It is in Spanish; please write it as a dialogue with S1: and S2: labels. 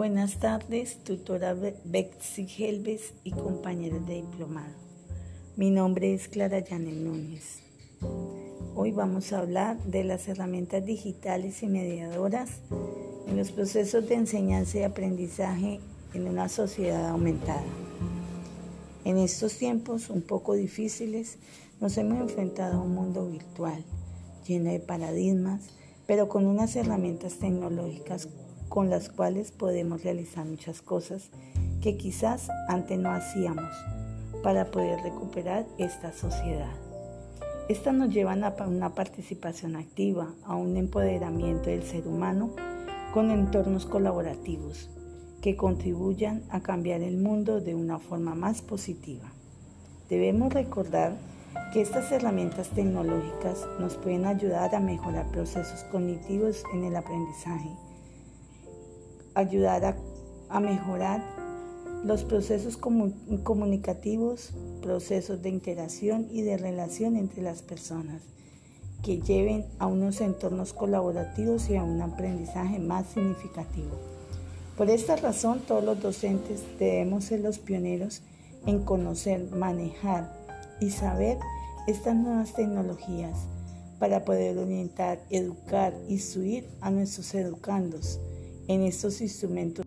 S1: Buenas tardes, tutora Betsy Helves y compañeros de diplomado. Mi nombre es Clara Yanel Núñez. Hoy vamos a hablar de las herramientas digitales y mediadoras en los procesos de enseñanza y aprendizaje en una sociedad aumentada. En estos tiempos un poco difíciles nos hemos enfrentado a un mundo virtual lleno de paradigmas, pero con unas herramientas tecnológicas con las cuales podemos realizar muchas cosas que quizás antes no hacíamos para poder recuperar esta sociedad. Estas nos llevan a una participación activa, a un empoderamiento del ser humano con entornos colaborativos que contribuyan a cambiar el mundo de una forma más positiva. Debemos recordar que estas herramientas tecnológicas nos pueden ayudar a mejorar procesos cognitivos en el aprendizaje ayudar a, mejorar los procesos comunicativos, procesos de interacción y de relación entre las personas que lleven a unos entornos colaborativos y a un aprendizaje más significativo. Por esta razón, todos los docentes debemos ser los pioneros en conocer, manejar y saber estas nuevas tecnologías para poder orientar, educar, instruir a nuestros educandos en estos instrumentos